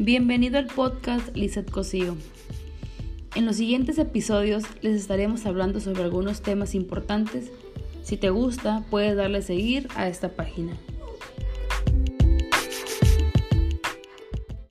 Bienvenido al podcast Lizeth Cosío. En los siguientes episodios les estaremos hablando sobre algunos temas importantes. Si te gusta, puedes darle seguir a esta página.